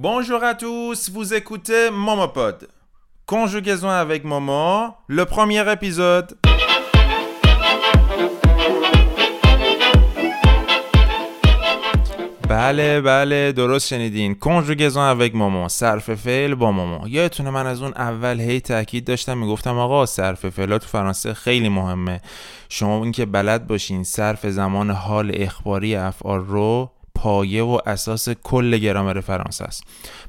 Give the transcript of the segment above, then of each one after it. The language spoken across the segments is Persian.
Bonjour à tous, vous écoutez Momopod. Conjugaison avec Momo, le premier épisode. بله بله درست شنیدین کنجوگزون اوک ماما صرف فعل با ماما یادتونه من از اون اول هی تاکید داشتم می‌گفتم آقا صرف فعل تو فرانسه خیلی مهمه شما اینکه بلد باشین صرف زمان حال اخباری افعال رو پایه و اساس کل گرامر فرانسه است.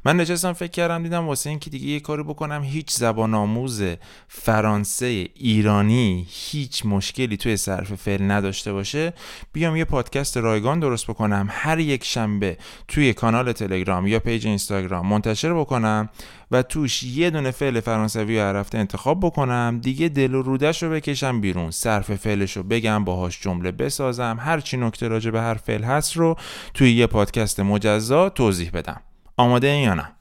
من نشستم فکر کردم دیدم واسه اینکه دیگه یه کاری بکنم هیچ زبان آموز فرانسه ایرانی هیچ مشکلی توی صرف فعل نداشته باشه. بیام یه پادکست رایگان درست بکنم هر یک شنبه توی کانال تلگرام یا پیج اینستاگرام منتشر بکنم و توش یه دونه فعل فرانسوی هر انتخاب بکنم. دیگه دل و رودش رو بکشم بیرون. صرف فعلش رو بگم باهاش جمله بسازم. هر چی نکته راجع به هر فعل هست رو توی یه پادکست مجزا توضیح بدم. آماده این یا نه؟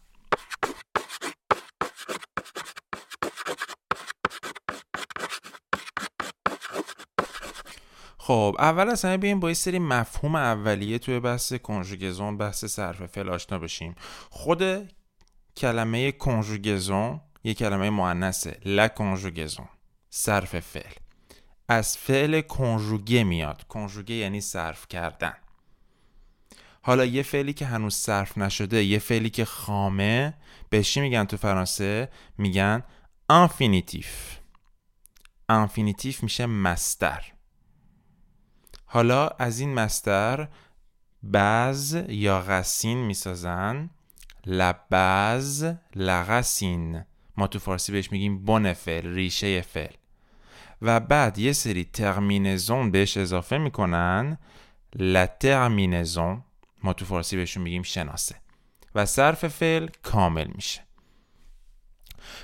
خب اول از همه بیایم با یه سری مفهوم اولیه توی بحث کنجوگزون بحث صرف فعل آشنا بشیم. خود کلمه کنجوگزون یه کلمه معنسه لا کنجوگزون صرف فعل. از فعل conjuguer میاد. conjuguer یعنی صرف کردن. حالا یه فعلی که هنوز صرف نشده یه فعلی که خامه بهش میگن تو فرانسه؟ میگن infinitif infinitif میشه مصدر. حالا از این مصدر base یا racine می‌سازن. la base la racine. ما تو فارسی بهش میگیم بن فعل ریشه فعل. و بعد یه سری ترمینزون بهش اضافه می‌کنن. لا ترمینزون ما تو فارسی بهشون میگیم شناسه. و صرف فعل کامل میشه.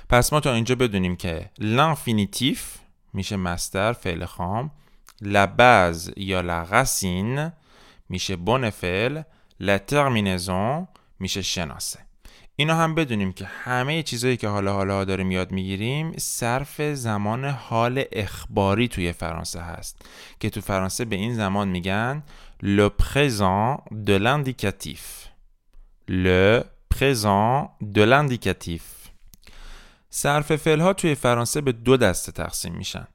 پس ما تا اینجا بدونیم که لانفینیتیف میشه مستر فعل خام لباز یا لغسین میشه بن فعل لا ترمینزون میشه شناسه. اینا هم بدونیم که همه چیزایی که حالا حالا داریم یاد می‌گیریم صرف زمان حال اخباری توی فرانسه هست. که تو فرانسه به این زمان میگن le présent de l'indicatif. Le présent de l'indicatif. صرف فعل ها توی فرانسه به دو دسته تقسیم میشن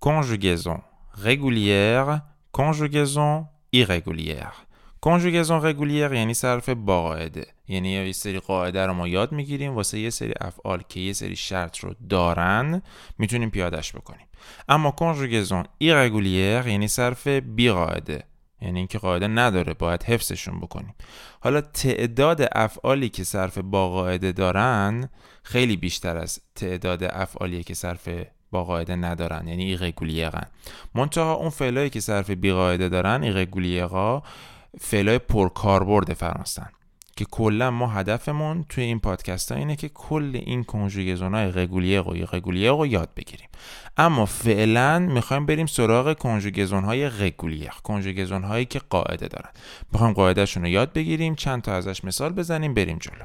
conjugaison régulière conjugaison irrégulière. conjugaison régulière یعنی صرف با قاعده یعنی یه سری قاعده رو ما یاد می‌گیریم واسه یه سری افعال که یه سری شرط رو دارن می‌تونیم پیادش بکنیم اما conjugaison irrégulière یعنی صرف بی قاعده یعنی اینکه قاعده نداره باید حفظشون بکنیم. حالا تعداد افعالی که صرف با قاعده دارن خیلی بیشتر از تعداد افعالی که صرف با قاعده ندارن یعنی irrégulier ن منتها اون فعلایی که صرف بی قاعده دارن ایرگولیرها فعلای پرکاربرد فرانسن که کلا ما هدفمون توی این پادکست ها اینه که کل این کنجوگزون های رگولیه و رگولیه رو یاد بگیریم. اما فعلا می‌خوایم بریم سراغ کنجوگزون های رگولیه کنجوگزون هایی که قاعده دارن. می‌خوایم قاعدهشون رو یاد بگیریم چند تا ازش مثال بزنیم بریم جلو.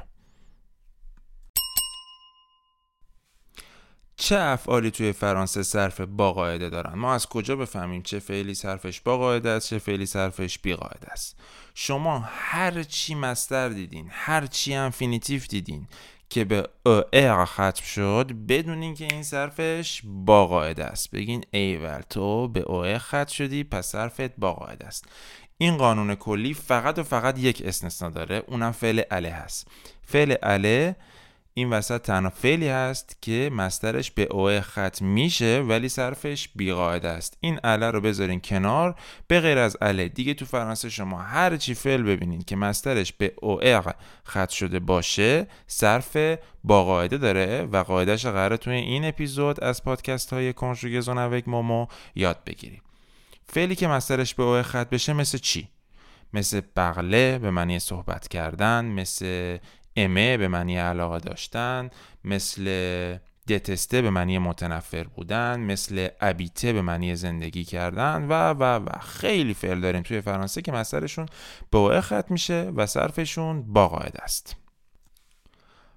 چه افعالی توی فرانسه صرف با قاعده دارن؟ ما از کجا بفهمیم چه فعلی صرفش با قاعده است چه فعلی صرفش بی قاعده است؟ شما هر چی مصدر دیدین هر چی infinitif دیدین که به er ختم شد بدونین که این صرفش با قاعده است. بگین ایول تو به او ختم شدی پس صرفت با قاعده است. این قانون کلی فقط و فقط یک استثنا داره اونم فعل aller هست. فعل اله این وسط تنها فعلی هست که مسترش به او ختم میشه ولی صرفش بیقاعده است. این اله رو بذارین کنار. به غیر از اله دیگه تو فرانسه شما هر چی فعل ببینین که مسترش به او ختم شده باشه صرف با قاعده داره و قاعدش قراره توی این اپیزود از پادکست های کنجوگزون اوک مومو یاد بگیریم. فعلی که مسترش به او ختم بشه مثل چی؟ مثل بغله به معنی صحبت کردن مثل امه به معنی علاقه داشتن مثل دتسته به معنی متنفر بودن مثل ابیته به معنی زندگی کردن و و و. خیلی فعل داریم توی فرانسه که مصدرشون به ختم میشه و صرفشون با قاعده است.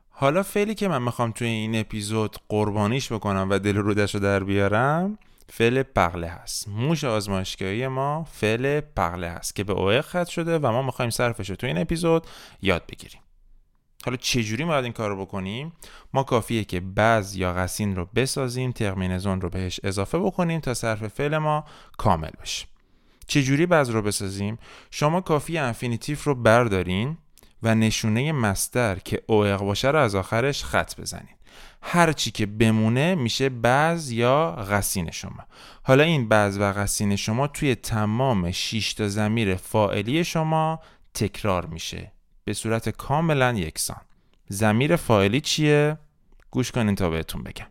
حالا فعلی که من می‌خوام توی این اپیزود قربانیش بکنم و دل رودش رو در بیارم فعل parler هست. موش آزمایشگاهی ما فعل parler هست که به اوه ختم شده و ما می‌خوایم صرفش رو توی این اپیزود یاد بگیریم. حالا چجوری باید این کار رو بکنیم؟ ما کافیه که base یا racine رو بسازیم terminaison رو بهش اضافه بکنیم تا صرف فعل ما کامل بشه. چجوری base رو بسازیم؟ شما کافیه infinitif رو بردارین و نشونه مصدر که er باشه رو از آخرش خط بزنید هر چی که بمونه میشه بعض یا غسین شما. حالا این بعض و غسین شما توی تمام 6 تا زمیر فاعلی شما تکرار میشه. به صورت کاملا یکسان. زمیر فاعلی چیه؟ گوش کنین تا بهتون بگم.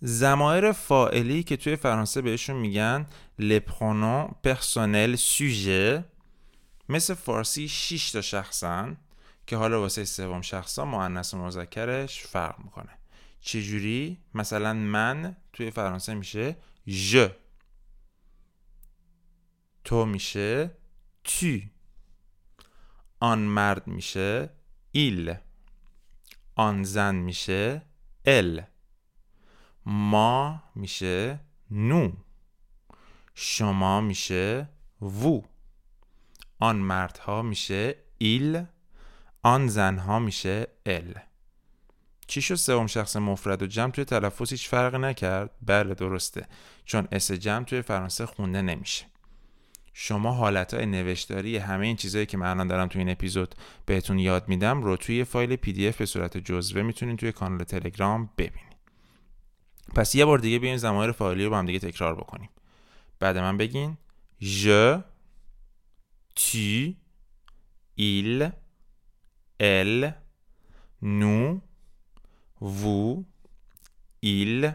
زمایر فائلی که توی فرانسه بهشون میگن لپرونون پرسونل سوژه مثل فارسی 6 تا شخصن که حالا واسه سوم شخصا مؤنث و مذکرش فرق می‌کنه. چجوری؟ مثلا من توی فرانسه میشه ژ. تو میشه تو. آن مرد میشه ایل. آن زن میشه ال. ما میشه نو. شما میشه وو. آن مردها میشه ils. آن زنها میشه elles. چی شد سوم شخص مفرد و جمع توی تلفظ هیچ فرق نکرد؟ بله درسته. چون s جمع توی فرانسه خونده نمیشه. شما حالت های نوشتاری همه این چیزهایی که من الان دارم توی این اپیزود بهتون یاد میدم رو توی فایل PDF به صورت جزوه می‌تونید توی کانال تلگرام ببینید. پس یه بار دیگه بیاین زمایر فعالی رو با هم دیگه تکرار بکنیم. بعد من بگین je tu il elle nous vous il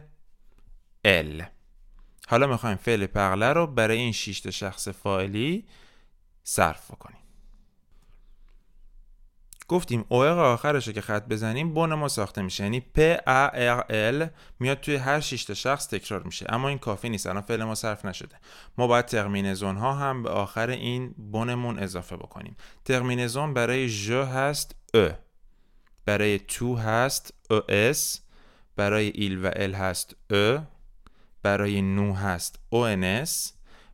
elle. حالا می‌خوایم فعل پغله رو برای این شیشت شخص فاعلی صرف کنیم. گفتیم اوق آخرش که خط بزنیم بن ما ساخته میشه. یعنی A R L میاد توی هر 6 تا شخص تکرار میشه. اما این کافی نیست. الان فعل ما صرف نشده. ما باید terminaison ها هم به آخر این بنمون اضافه بکنیم. terminaison برای je هست e. برای tu هست es برای il و elle هست e برای nous هست ons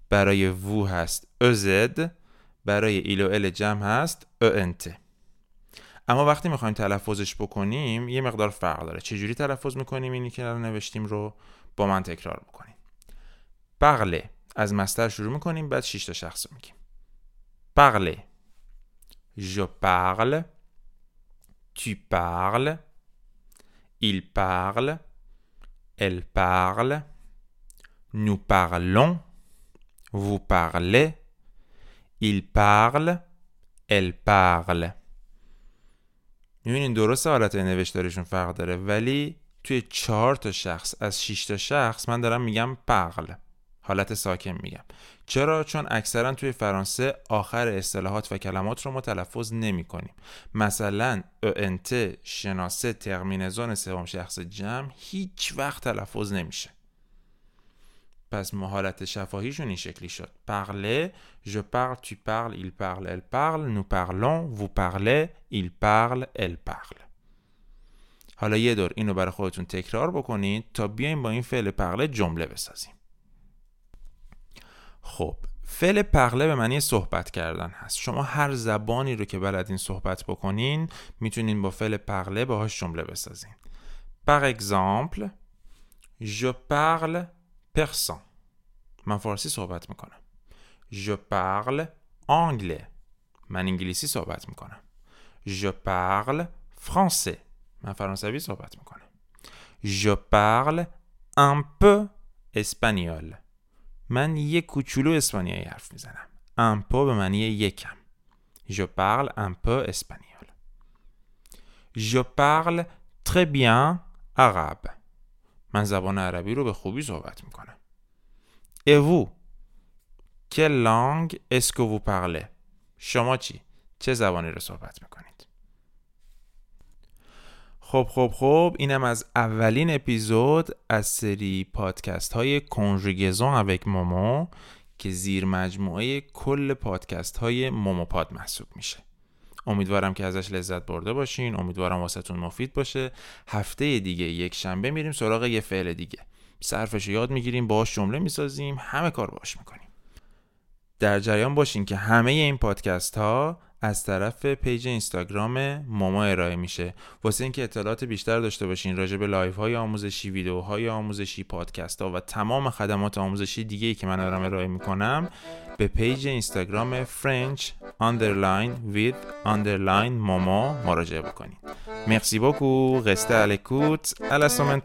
برای vous هست ez برای ils و elles جمع هست ent اما وقتی می‌خوایم تلفظش بکنیم یه مقدار فرق داره. چجوری تلفظ می‌کنیم؟ اینی که الان نوشتیم رو با من تکرار بکنیم. بغله. از مستر شروع می‌کنیم بعد 6 تا شخص رو میگیم. بغله. je parle tu parles il parle elle parle nous parlons vous parlez il parle elle parle. می‌بینین درست حالت نوشتاریشون فرق داره ولی توی چهار تا شخص از 6 تا شخص من دارم میگم پغل حالت ساکن میگم. چرا؟ چون اکثرا توی فرانسه آخر اصطلاحات و کلمات رو ما تلفظ نمی کنیم. مثلا انت شناسه ترمینزون سوم شخص جمع هیچ وقت تلفظ نمیشه. پس حالت شفاهیشون این شکلی شد. Parler je parle tu parles il parle elle parle. Nous parlons vous parlez il parle elle parle. حالا یه دور اینو برای خودتون تکرار بکنید تا بیایم با این فعل پغله جمله بسازیم. خب فعل پغله به معنی صحبت کردن هست. شما هر زبانی رو که بلدین صحبت بکنین می‌تونین با فعل پغله باهاش جمله بسازین. Par exemple je parle persan. من فارسی صحبت می‌کنم. Je parle anglais. من انگلیسی صحبت می‌کنم. Je parle français. من فرانسوی صحبت می‌کنم. Je parle un peu espagnol. من یک کوچولو اسپانیایی حرف می‌زنم. Peu به معنی یکم. Je parle un peu espagnol. Je parle très bien arabe. من زبان عربی رو به خوبی صحبت می‌کنم. Et vous? Quelle langue est-ce que vous parlez? شما چی؟ چه زبانی رو صحبت می‌کنید خب خب خب اینم از اولین اپیزود از سری پادکست های کنجگزون اوک مومو که زیر مجموعه کل پادکست های موموپاد محسوب میشه. امیدوارم که ازش لذت برده باشین امیدوارم واسهتون مفید باشه. هفته دیگه یک شنبه میریم سراغ یه فعل دیگه. صرفش یاد می‌گیریم باهاش جمله می‌سازیم همه کار باش می‌کنیم. در جریان باشین که همه این پادکست ها از طرف پیج اینستاگرام ماما ارائه میشه. واسه اینکه اطلاعات بیشتر داشته باشین راجع به live های آموزشی ویدیوهای آموزشی پادکست ها و تمام خدمات آموزشی دیگه ای که من دارم ارائه می‌کنم به پیج اینستاگرام French underline with underline ماما مراجعه بکنید مرسی beaucoup. Restez à l'écoute. À la semaine